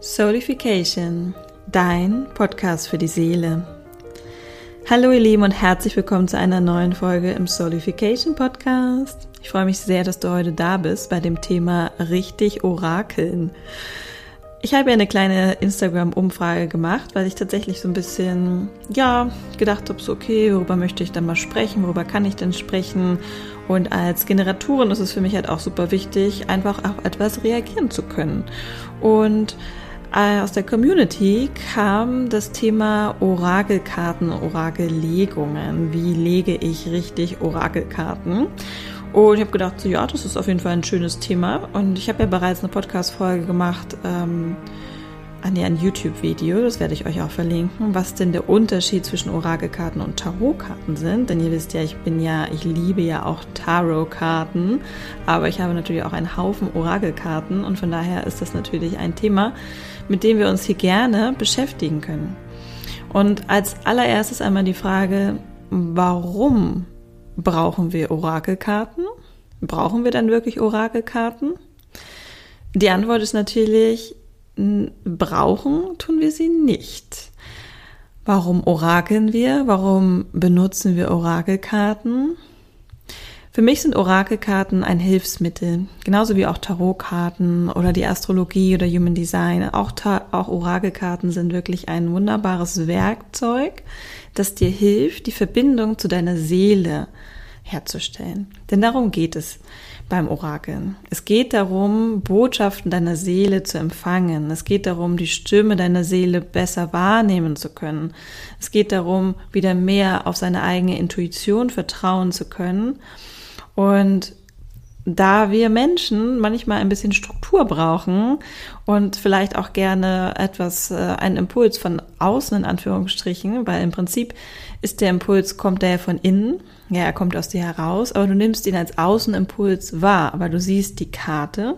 Soulification, dein Podcast für die Seele. Hallo ihr Lieben und herzlich willkommen zu einer neuen Folge im Soulification Podcast. Ich freue mich sehr, dass du heute da bist bei dem Thema richtig Orakeln. Ich habe ja eine kleine Instagram-Umfrage gemacht, weil ich tatsächlich so ein bisschen, ja, gedacht habe, so okay, worüber möchte ich dann mal sprechen, worüber kann ich denn sprechen? Und als Generatorin ist es für mich halt auch super wichtig, einfach auf etwas reagieren zu können. Und aus der Community kam das Thema Orakelkarten, Orakellegungen. Wie lege ich richtig Orakelkarten? Und ich habe gedacht, so, ja, das ist auf jeden Fall ein schönes Thema. Und ich habe ja bereits eine Podcast-Folge gemacht, ähm, an ah, ein YouTube-Video, das werde ich euch auch verlinken, was denn der Unterschied zwischen Orakelkarten und Tarotkarten sind. Denn ihr wisst ja, ich bin ja, ich liebe ja auch Tarotkarten, aber ich habe natürlich auch einen Haufen Orakelkarten und von daher ist das natürlich ein Thema, mit dem wir uns hier gerne beschäftigen können. Und als allererstes einmal die Frage, warum brauchen wir Orakelkarten? Brauchen wir dann wirklich Orakelkarten? Die Antwort ist natürlich, brauchen tun wir sie nicht. Warum orakeln wir? Warum benutzen wir Orakelkarten? Für mich sind Orakelkarten ein Hilfsmittel, genauso wie auch Tarotkarten oder die Astrologie oder Human Design. Auch, auch Orakelkarten sind wirklich ein wunderbares Werkzeug, das dir hilft, die Verbindung zu deiner Seele herzustellen. Denn darum geht es beim Orakeln. Es geht darum, Botschaften deiner Seele zu empfangen. Es geht darum, die Stimme deiner Seele besser wahrnehmen zu können. Es geht darum, wieder mehr auf seine eigene Intuition vertrauen zu können. Und da wir Menschen manchmal ein bisschen Struktur brauchen und vielleicht auch gerne etwas, äh, einen Impuls von außen in Anführungsstrichen, weil im Prinzip ist der Impuls, kommt der von innen, ja, er kommt aus dir heraus, aber du nimmst ihn als Außenimpuls wahr, aber du siehst die Karte,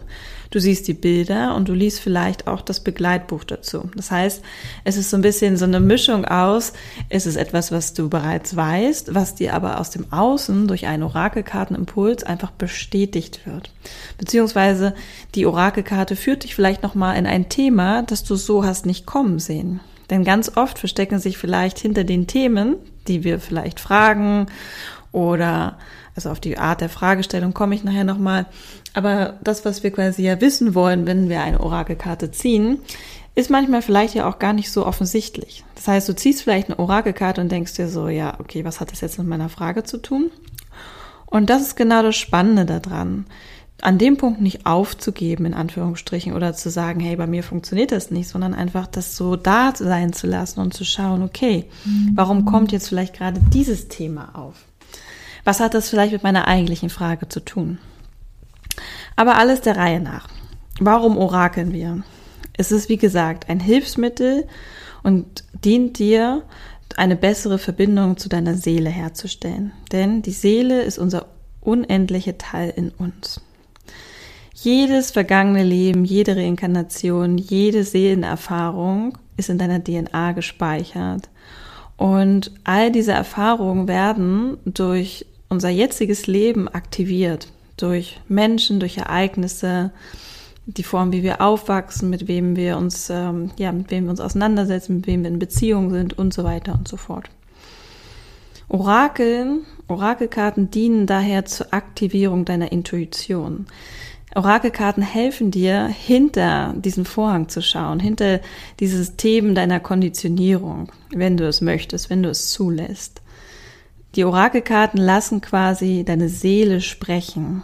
du siehst die Bilder und du liest vielleicht auch das Begleitbuch dazu. Das heißt, es ist so ein bisschen so eine Mischung aus, es ist etwas, was du bereits weißt, was dir aber aus dem Außen durch einen Orakelkartenimpuls einfach bestätigt wird. Beziehungsweise die Orakelkarte führt dich vielleicht nochmal in ein Thema, das du so hast nicht kommen sehen. Denn ganz oft verstecken sich vielleicht hinter den Themen, die wir vielleicht fragen oder also auf die Art der Fragestellung komme ich nachher nochmal. Aber das, was wir quasi ja wissen wollen, wenn wir eine Orakelkarte ziehen, ist manchmal vielleicht ja auch gar nicht so offensichtlich. Das heißt, du ziehst vielleicht eine Orakelkarte und denkst dir so, ja, okay, was hat das jetzt mit meiner Frage zu tun? Und das ist genau das Spannende daran an dem Punkt nicht aufzugeben, in Anführungsstrichen, oder zu sagen, hey, bei mir funktioniert das nicht, sondern einfach das so da sein zu lassen und zu schauen, okay, warum kommt jetzt vielleicht gerade dieses Thema auf? Was hat das vielleicht mit meiner eigentlichen Frage zu tun? Aber alles der Reihe nach. Warum orakeln wir? Es ist, wie gesagt, ein Hilfsmittel und dient dir, eine bessere Verbindung zu deiner Seele herzustellen. Denn die Seele ist unser unendlicher Teil in uns. Jedes vergangene Leben, jede Reinkarnation, jede Seelenerfahrung ist in deiner DNA gespeichert. Und all diese Erfahrungen werden durch unser jetziges Leben aktiviert. Durch Menschen, durch Ereignisse, die Form, wie wir aufwachsen, mit wem wir uns, ähm, ja, mit wem wir uns auseinandersetzen, mit wem wir in Beziehung sind und so weiter und so fort. Orakeln, Orakelkarten dienen daher zur Aktivierung deiner Intuition. Orakelkarten helfen dir, hinter diesen Vorhang zu schauen, hinter dieses Themen deiner Konditionierung, wenn du es möchtest, wenn du es zulässt. Die Orakelkarten lassen quasi deine Seele sprechen.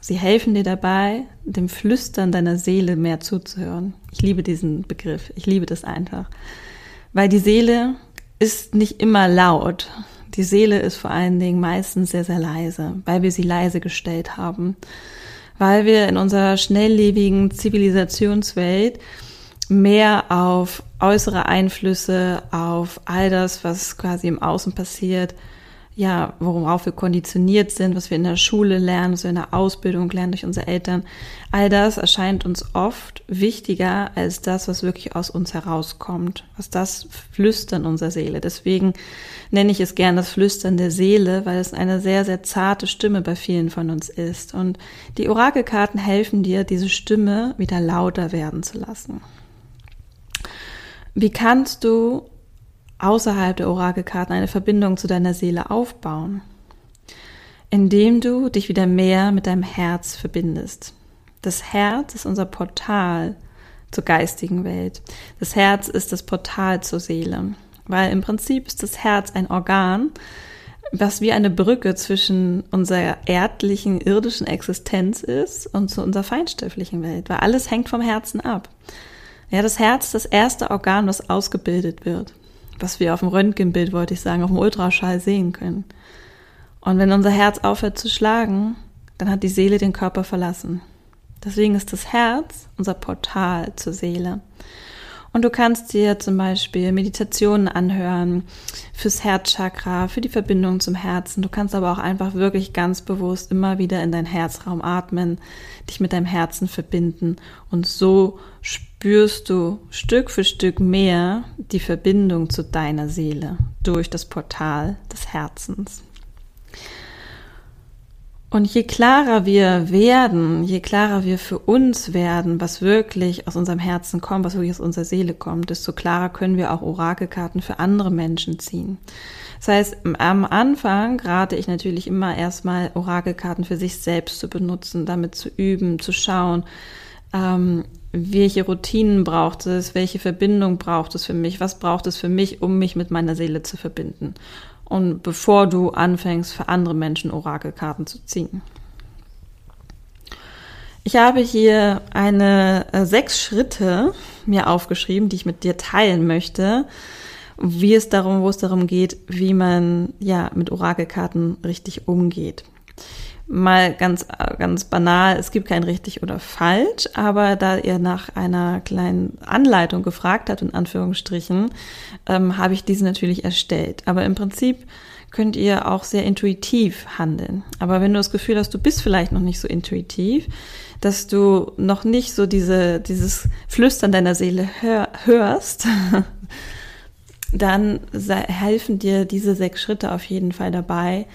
Sie helfen dir dabei, dem Flüstern deiner Seele mehr zuzuhören. Ich liebe diesen Begriff. Ich liebe das einfach. Weil die Seele ist nicht immer laut. Die Seele ist vor allen Dingen meistens sehr, sehr leise, weil wir sie leise gestellt haben weil wir in unserer schnelllebigen Zivilisationswelt mehr auf äußere Einflüsse, auf all das, was quasi im Außen passiert, ja, worauf wir konditioniert sind, was wir in der Schule lernen, was wir in der Ausbildung lernen durch unsere Eltern, all das erscheint uns oft wichtiger als das, was wirklich aus uns herauskommt, was das Flüstern unserer Seele. Deswegen nenne ich es gern das Flüstern der Seele, weil es eine sehr, sehr zarte Stimme bei vielen von uns ist. Und die Orakelkarten helfen dir, diese Stimme wieder lauter werden zu lassen. Wie kannst du außerhalb der Orakelkarten eine Verbindung zu deiner Seele aufbauen? Indem du dich wieder mehr mit deinem Herz verbindest. Das Herz ist unser Portal zur geistigen Welt. Das Herz ist das Portal zur Seele, weil im Prinzip ist das Herz ein Organ, was wie eine Brücke zwischen unserer erdlichen, irdischen Existenz ist und zu unserer feinstofflichen Welt, weil alles hängt vom Herzen ab. Ja, das Herz ist das erste Organ, was ausgebildet wird, was wir auf dem Röntgenbild, wollte ich sagen, auf dem Ultraschall sehen können. Und wenn unser Herz aufhört zu schlagen, dann hat die Seele den Körper verlassen. Deswegen ist das Herz unser Portal zur Seele. Und du kannst dir zum Beispiel Meditationen anhören fürs Herzchakra, für die Verbindung zum Herzen. Du kannst aber auch einfach wirklich ganz bewusst immer wieder in deinen Herzraum atmen, dich mit deinem Herzen verbinden. Und so spürst du Stück für Stück mehr die Verbindung zu deiner Seele durch das Portal des Herzens. Und je klarer wir werden, je klarer wir für uns werden, was wirklich aus unserem Herzen kommt, was wirklich aus unserer Seele kommt, desto klarer können wir auch Orakelkarten für andere Menschen ziehen. Das heißt, am Anfang rate ich natürlich immer erstmal Orakelkarten für sich selbst zu benutzen, damit zu üben, zu schauen, ähm, welche Routinen braucht es, welche Verbindung braucht es für mich, was braucht es für mich, um mich mit meiner Seele zu verbinden. Und bevor du anfängst, für andere Menschen Orakelkarten zu ziehen. Ich habe hier eine äh, sechs Schritte mir aufgeschrieben, die ich mit dir teilen möchte, wie es darum, wo es darum geht, wie man ja mit Orakelkarten richtig umgeht mal ganz, ganz banal, es gibt kein richtig oder falsch, aber da ihr nach einer kleinen Anleitung gefragt habt, in Anführungsstrichen, ähm, habe ich diese natürlich erstellt. Aber im Prinzip könnt ihr auch sehr intuitiv handeln. Aber wenn du das Gefühl hast, du bist vielleicht noch nicht so intuitiv, dass du noch nicht so diese, dieses Flüstern deiner Seele hör, hörst, dann helfen dir diese sechs Schritte auf jeden Fall dabei,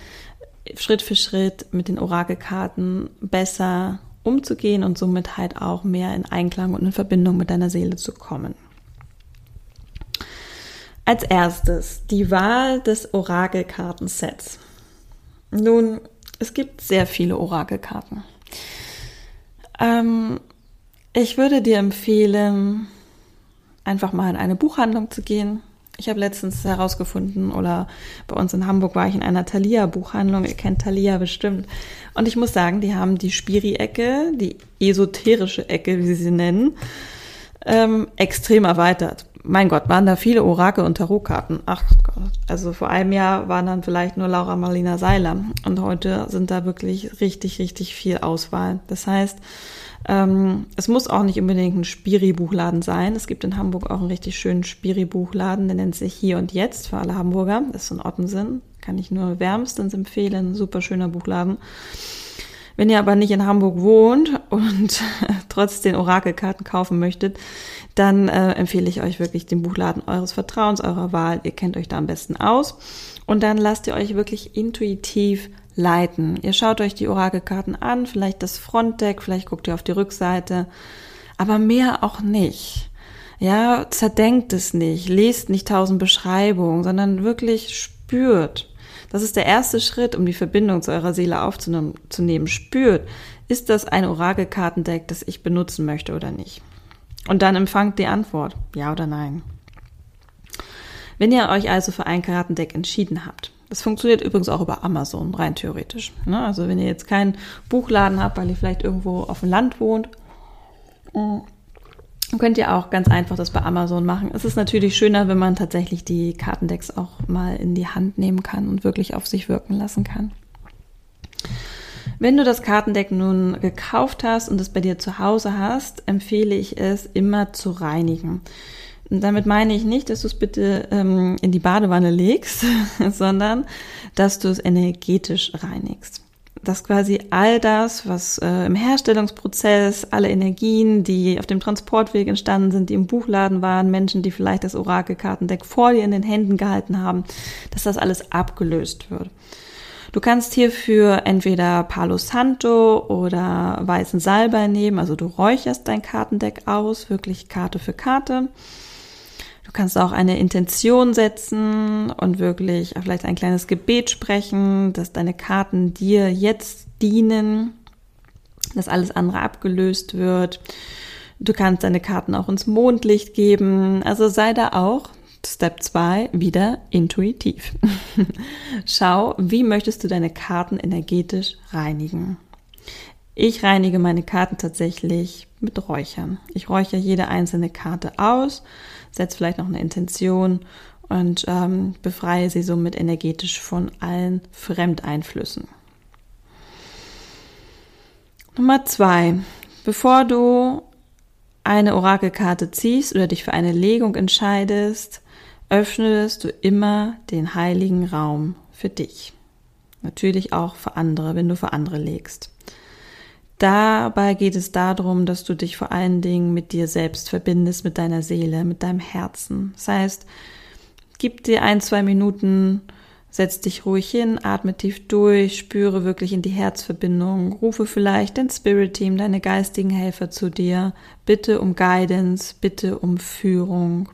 Schritt für Schritt mit den Orakelkarten besser umzugehen und somit halt auch mehr in Einklang und in Verbindung mit deiner Seele zu kommen. Als erstes die Wahl des Orakelkartensets. Nun, es gibt sehr viele Orakelkarten. Ähm, ich würde dir empfehlen, einfach mal in eine Buchhandlung zu gehen, ich habe letztens herausgefunden, oder bei uns in Hamburg war ich in einer Thalia-Buchhandlung, ihr kennt Thalia bestimmt. Und ich muss sagen, die haben die Spiri-Ecke, die esoterische Ecke, wie sie sie nennen, ähm, extrem erweitert. Mein Gott, waren da viele Orakel und Tarotkarten. Ach Gott, also vor einem Jahr waren dann vielleicht nur Laura Marlina Seiler. Und heute sind da wirklich richtig, richtig viel Auswahl. Das heißt, ähm, es muss auch nicht unbedingt ein Spiri-Buchladen sein. Es gibt in Hamburg auch einen richtig schönen Spiri-Buchladen, der nennt sich Hier und Jetzt für alle Hamburger. Das ist in Ottensen. Kann ich nur wärmstens empfehlen. Super schöner Buchladen. Wenn ihr aber nicht in Hamburg wohnt und trotzdem Orakelkarten kaufen möchtet, dann äh, empfehle ich euch wirklich den Buchladen eures Vertrauens, eurer Wahl. Ihr kennt euch da am besten aus. Und dann lasst ihr euch wirklich intuitiv leiten. Ihr schaut euch die Orakelkarten an, vielleicht das Frontdeck, vielleicht guckt ihr auf die Rückseite, aber mehr auch nicht. Ja, zerdenkt es nicht, lest nicht tausend Beschreibungen, sondern wirklich spürt. Das ist der erste Schritt, um die Verbindung zu eurer Seele aufzunehmen. Spürt, ist das ein Orakelkartendeck, das ich benutzen möchte oder nicht? Und dann empfangt die Antwort, ja oder nein. Wenn ihr euch also für ein Kartendeck entschieden habt, das funktioniert übrigens auch über Amazon, rein theoretisch. Ne? Also wenn ihr jetzt keinen Buchladen habt, weil ihr vielleicht irgendwo auf dem Land wohnt, dann könnt ihr auch ganz einfach das bei Amazon machen. Es ist natürlich schöner, wenn man tatsächlich die Kartendecks auch mal in die Hand nehmen kann und wirklich auf sich wirken lassen kann. Wenn du das Kartendeck nun gekauft hast und es bei dir zu Hause hast, empfehle ich es immer zu reinigen. Und damit meine ich nicht, dass du es bitte ähm, in die Badewanne legst, sondern dass du es energetisch reinigst. Dass quasi all das, was äh, im Herstellungsprozess, alle Energien, die auf dem Transportweg entstanden sind, die im Buchladen waren, Menschen, die vielleicht das Orakelkartendeck vor dir in den Händen gehalten haben, dass das alles abgelöst wird. Du kannst hierfür entweder Palo Santo oder weißen Salbei nehmen, also du räucherst dein Kartendeck aus, wirklich Karte für Karte. Du kannst auch eine Intention setzen und wirklich vielleicht ein kleines Gebet sprechen, dass deine Karten dir jetzt dienen, dass alles andere abgelöst wird. Du kannst deine Karten auch ins Mondlicht geben. Also sei da auch Step 2 wieder intuitiv. Schau, wie möchtest du deine Karten energetisch reinigen? Ich reinige meine Karten tatsächlich mit Räuchern. Ich räuchere jede einzelne Karte aus, setze vielleicht noch eine Intention und ähm, befreie sie somit energetisch von allen Fremdeinflüssen. Nummer zwei. Bevor du eine Orakelkarte ziehst oder dich für eine Legung entscheidest, öffnest du immer den heiligen Raum für dich. Natürlich auch für andere, wenn du für andere legst. Dabei geht es darum, dass du dich vor allen Dingen mit dir selbst verbindest, mit deiner Seele, mit deinem Herzen. Das heißt, gib dir ein, zwei Minuten, setz dich ruhig hin, atme tief durch, spüre wirklich in die Herzverbindung, rufe vielleicht dein Spirit Team, deine geistigen Helfer zu dir, bitte um Guidance, bitte um Führung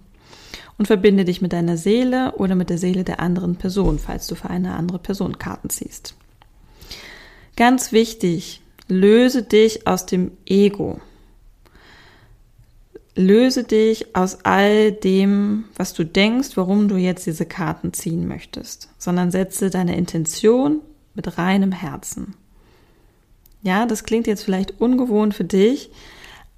und verbinde dich mit deiner Seele oder mit der Seele der anderen Person, falls du für eine andere Person Karten ziehst. Ganz wichtig, löse dich aus dem Ego. Löse dich aus all dem, was du denkst, warum du jetzt diese Karten ziehen möchtest, sondern setze deine Intention mit reinem Herzen. Ja, das klingt jetzt vielleicht ungewohnt für dich,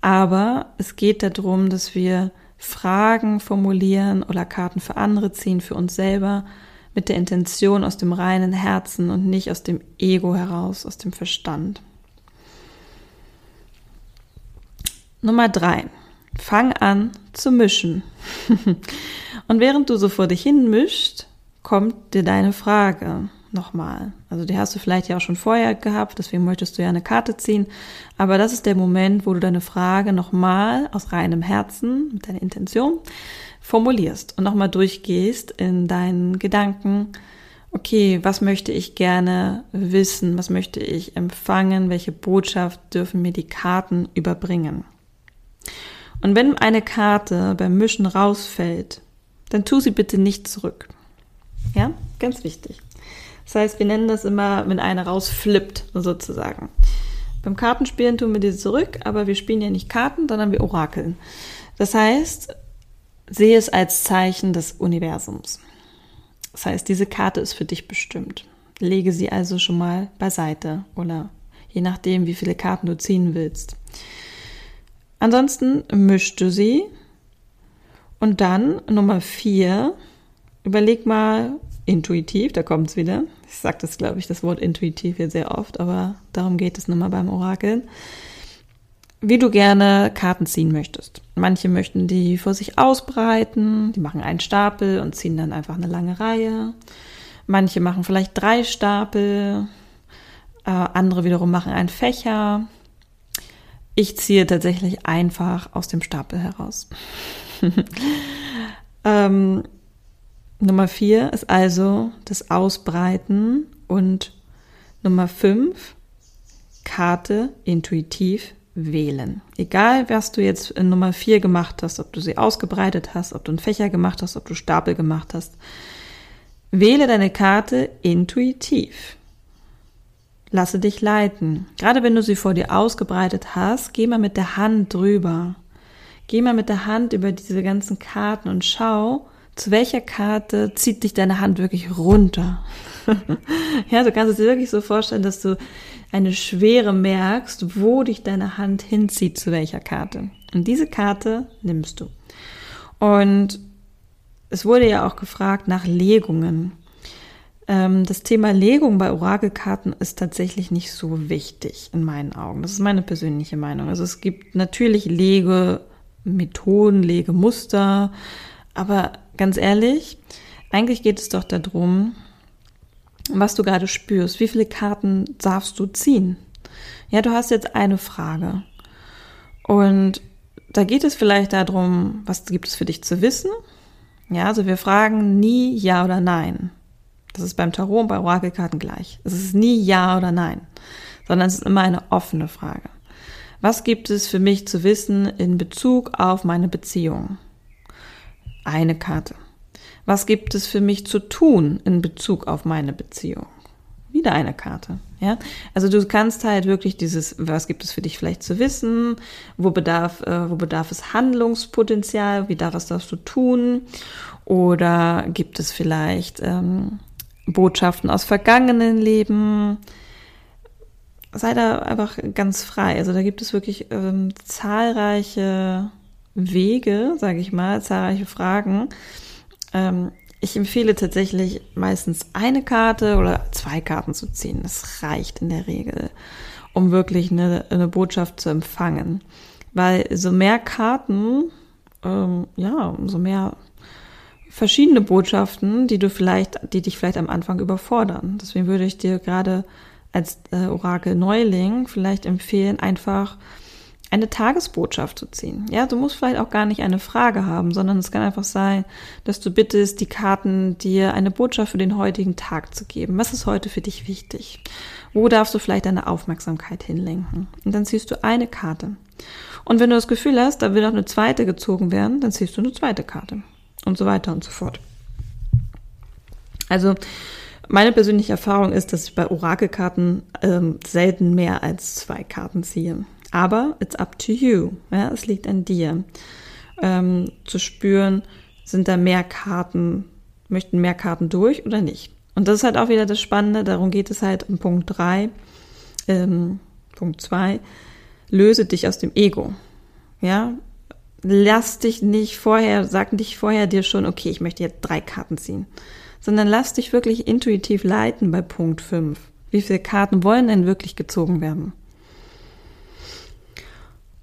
aber es geht darum, dass wir Fragen formulieren oder Karten für andere ziehen, für uns selber, mit der Intention aus dem reinen Herzen und nicht aus dem Ego heraus, aus dem Verstand. Nummer drei. Fang an zu mischen. und während du so vor dich hin mischt, kommt dir deine Frage nochmal. Also die hast du vielleicht ja auch schon vorher gehabt, deswegen möchtest du ja eine Karte ziehen. Aber das ist der Moment, wo du deine Frage nochmal aus reinem Herzen, mit deiner Intention, formulierst und nochmal durchgehst in deinen Gedanken. Okay, was möchte ich gerne wissen? Was möchte ich empfangen? Welche Botschaft dürfen mir die Karten überbringen? Und wenn eine Karte beim Mischen rausfällt, dann tu sie bitte nicht zurück. Ja, ganz wichtig. Das heißt, wir nennen das immer, wenn einer rausflippt, sozusagen. Beim Kartenspielen tun wir die zurück, aber wir spielen ja nicht Karten, sondern wir orakeln. Das heißt, sehe es als Zeichen des Universums. Das heißt, diese Karte ist für dich bestimmt. Lege sie also schon mal beiseite oder je nachdem, wie viele Karten du ziehen willst. Ansonsten mischst du sie und dann Nummer vier, überleg mal, intuitiv, da kommt es wieder. Ich sage das, glaube ich, das Wort intuitiv hier sehr oft, aber darum geht es nochmal beim Orakeln. Wie du gerne Karten ziehen möchtest. Manche möchten die vor sich ausbreiten, die machen einen Stapel und ziehen dann einfach eine lange Reihe. Manche machen vielleicht drei Stapel, äh, andere wiederum machen einen Fächer. Ich ziehe tatsächlich einfach aus dem Stapel heraus. ähm, Nummer vier ist also das Ausbreiten und Nummer fünf, Karte intuitiv wählen. Egal, was du jetzt in Nummer vier gemacht hast, ob du sie ausgebreitet hast, ob du einen Fächer gemacht hast, ob du Stapel gemacht hast, wähle deine Karte intuitiv. Lasse dich leiten. Gerade wenn du sie vor dir ausgebreitet hast, geh mal mit der Hand drüber. Geh mal mit der Hand über diese ganzen Karten und schau, zu welcher Karte zieht dich deine Hand wirklich runter? ja, du kannst es dir wirklich so vorstellen, dass du eine Schwere merkst, wo dich deine Hand hinzieht, zu welcher Karte. Und diese Karte nimmst du. Und es wurde ja auch gefragt nach Legungen. Ähm, das Thema Legung bei Orakelkarten ist tatsächlich nicht so wichtig in meinen Augen. Das ist meine persönliche Meinung. Also es gibt natürlich Legemethoden, Legemuster, aber ganz ehrlich, eigentlich geht es doch darum, was du gerade spürst. Wie viele Karten darfst du ziehen? Ja, du hast jetzt eine Frage. Und da geht es vielleicht darum, was gibt es für dich zu wissen? Ja, also wir fragen nie Ja oder Nein. Das ist beim Tarot und bei Orakelkarten gleich. Es ist nie Ja oder Nein, sondern es ist immer eine offene Frage. Was gibt es für mich zu wissen in Bezug auf meine Beziehung? Eine Karte. Was gibt es für mich zu tun in Bezug auf meine Beziehung? Wieder eine Karte. Ja, also du kannst halt wirklich dieses, was gibt es für dich vielleicht zu wissen, wo bedarf, äh, wo bedarf es Handlungspotenzial, wie darf es darfst du tun, oder gibt es vielleicht ähm, Botschaften aus vergangenen Leben? Sei da einfach ganz frei. Also da gibt es wirklich ähm, zahlreiche Wege, sage ich mal, zahlreiche Fragen. Ähm, ich empfehle tatsächlich meistens eine Karte oder zwei Karten zu ziehen. Das reicht in der Regel, um wirklich eine, eine Botschaft zu empfangen. Weil so mehr Karten, ähm, ja, so mehr verschiedene Botschaften, die du vielleicht, die dich vielleicht am Anfang überfordern. Deswegen würde ich dir gerade als äh, Orakel Neuling vielleicht empfehlen, einfach eine Tagesbotschaft zu ziehen. Ja, du musst vielleicht auch gar nicht eine Frage haben, sondern es kann einfach sein, dass du bittest, die Karten dir eine Botschaft für den heutigen Tag zu geben. Was ist heute für dich wichtig? Wo darfst du vielleicht deine Aufmerksamkeit hinlenken? Und dann ziehst du eine Karte. Und wenn du das Gefühl hast, da will noch eine zweite gezogen werden, dann ziehst du eine zweite Karte. Und so weiter und so fort. Also, meine persönliche Erfahrung ist, dass ich bei Orakelkarten ähm, selten mehr als zwei Karten ziehe. Aber it's up to you. Ja, es liegt an dir. Ähm, zu spüren, sind da mehr Karten, möchten mehr Karten durch oder nicht. Und das ist halt auch wieder das Spannende, darum geht es halt im Punkt 3, ähm, Punkt 2, löse dich aus dem Ego. Ja, lass dich nicht vorher, sag dich vorher dir schon, okay, ich möchte jetzt drei Karten ziehen, sondern lass dich wirklich intuitiv leiten bei Punkt 5. Wie viele Karten wollen denn wirklich gezogen werden?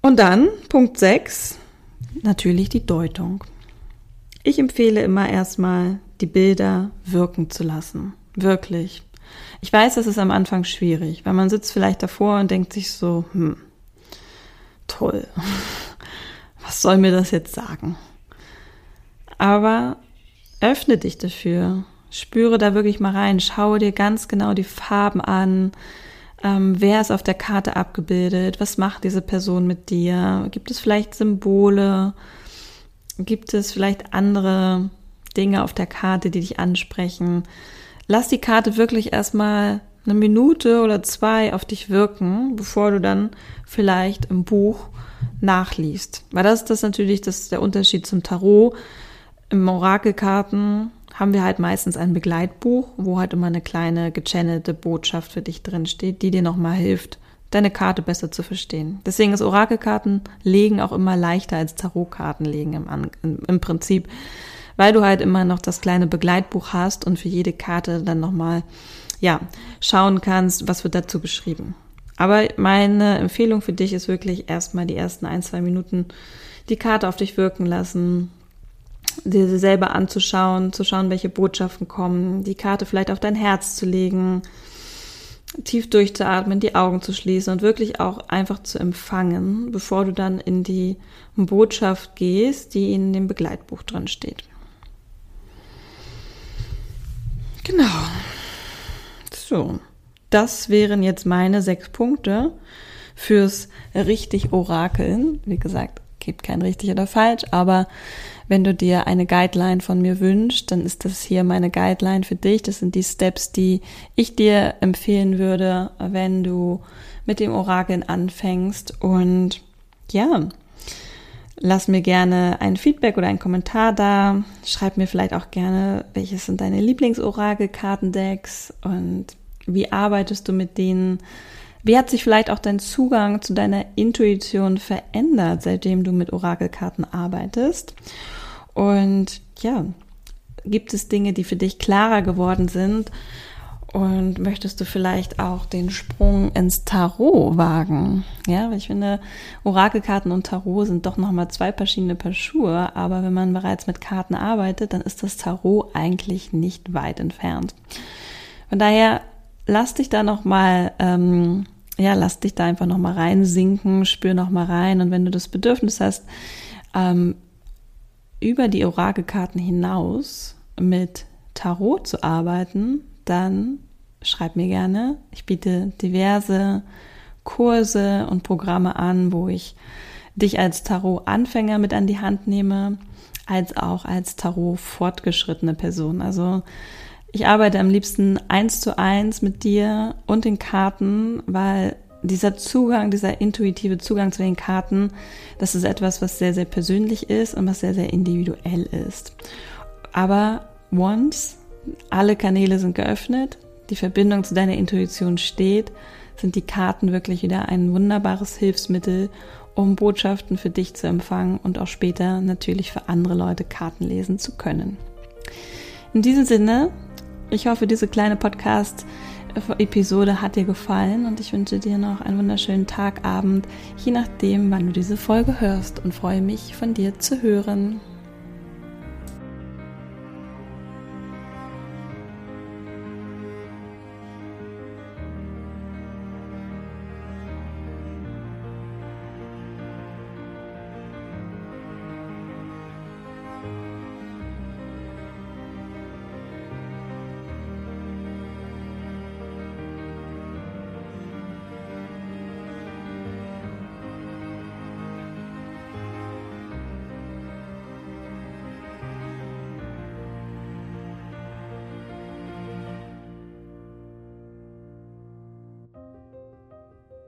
Und dann Punkt 6, natürlich die Deutung. Ich empfehle immer erstmal, die Bilder wirken zu lassen. Wirklich. Ich weiß, das ist am Anfang schwierig, weil man sitzt vielleicht davor und denkt sich so, hm, toll. Was soll mir das jetzt sagen? Aber öffne dich dafür. Spüre da wirklich mal rein. Schaue dir ganz genau die Farben an. Ähm, wer ist auf der Karte abgebildet? Was macht diese Person mit dir? Gibt es vielleicht Symbole? Gibt es vielleicht andere Dinge auf der Karte, die dich ansprechen? Lass die Karte wirklich erstmal eine Minute oder zwei auf dich wirken, bevor du dann vielleicht im Buch nachliest. Weil das ist das natürlich das ist der Unterschied zum Tarot. Im Orakelkarten haben wir halt meistens ein Begleitbuch, wo halt immer eine kleine gechannelte Botschaft für dich drin steht, die dir nochmal hilft, deine Karte besser zu verstehen. Deswegen ist Orakelkarten legen auch immer leichter als Tarotkarten legen im, im, im Prinzip, weil du halt immer noch das kleine Begleitbuch hast und für jede Karte dann nochmal, ja, schauen kannst, was wird dazu beschrieben. Aber meine Empfehlung für dich ist wirklich erstmal die ersten ein, zwei Minuten die Karte auf dich wirken lassen, dir sie selber anzuschauen, zu schauen, welche Botschaften kommen, die Karte vielleicht auf dein Herz zu legen, tief durchzuatmen, die Augen zu schließen und wirklich auch einfach zu empfangen, bevor du dann in die Botschaft gehst, die in dem Begleitbuch drin steht. Genau. So, das wären jetzt meine sechs Punkte fürs richtig Orakeln. Wie gesagt, gibt kein richtig oder falsch, aber wenn du dir eine Guideline von mir wünschst, dann ist das hier meine Guideline für dich. Das sind die Steps, die ich dir empfehlen würde, wenn du mit dem Orakeln anfängst. Und ja, lass mir gerne ein Feedback oder einen Kommentar da. Schreib mir vielleicht auch gerne, welches sind deine Lieblings-Orakel-Kartendecks und wie arbeitest du mit denen? Wie hat sich vielleicht auch dein Zugang zu deiner Intuition verändert, seitdem du mit Orakelkarten arbeitest? Und ja, gibt es Dinge, die für dich klarer geworden sind? Und möchtest du vielleicht auch den Sprung ins Tarot wagen? Ja, weil ich finde, Orakelkarten und Tarot sind doch nochmal zwei verschiedene Paar Schuhe. Aber wenn man bereits mit Karten arbeitet, dann ist das Tarot eigentlich nicht weit entfernt. Von daher lass dich da nochmal, ähm, ja, lass dich da einfach nochmal reinsinken, spür nochmal rein. Und wenn du das Bedürfnis hast, ähm, über die Orakelkarten hinaus mit Tarot zu arbeiten, dann schreib mir gerne. Ich biete diverse Kurse und Programme an, wo ich dich als Tarot-Anfänger mit an die Hand nehme, als auch als Tarot-fortgeschrittene Person. Also ich arbeite am liebsten eins zu eins mit dir und den Karten, weil dieser Zugang, dieser intuitive Zugang zu den Karten, das ist etwas, was sehr, sehr persönlich ist und was sehr, sehr individuell ist. Aber once alle Kanäle sind geöffnet, die Verbindung zu deiner Intuition steht, sind die Karten wirklich wieder ein wunderbares Hilfsmittel, um Botschaften für dich zu empfangen und auch später natürlich für andere Leute Karten lesen zu können. In diesem Sinne, ich hoffe, diese kleine Podcast-Episode hat dir gefallen und ich wünsche dir noch einen wunderschönen Tag, Abend, je nachdem, wann du diese Folge hörst und freue mich, von dir zu hören.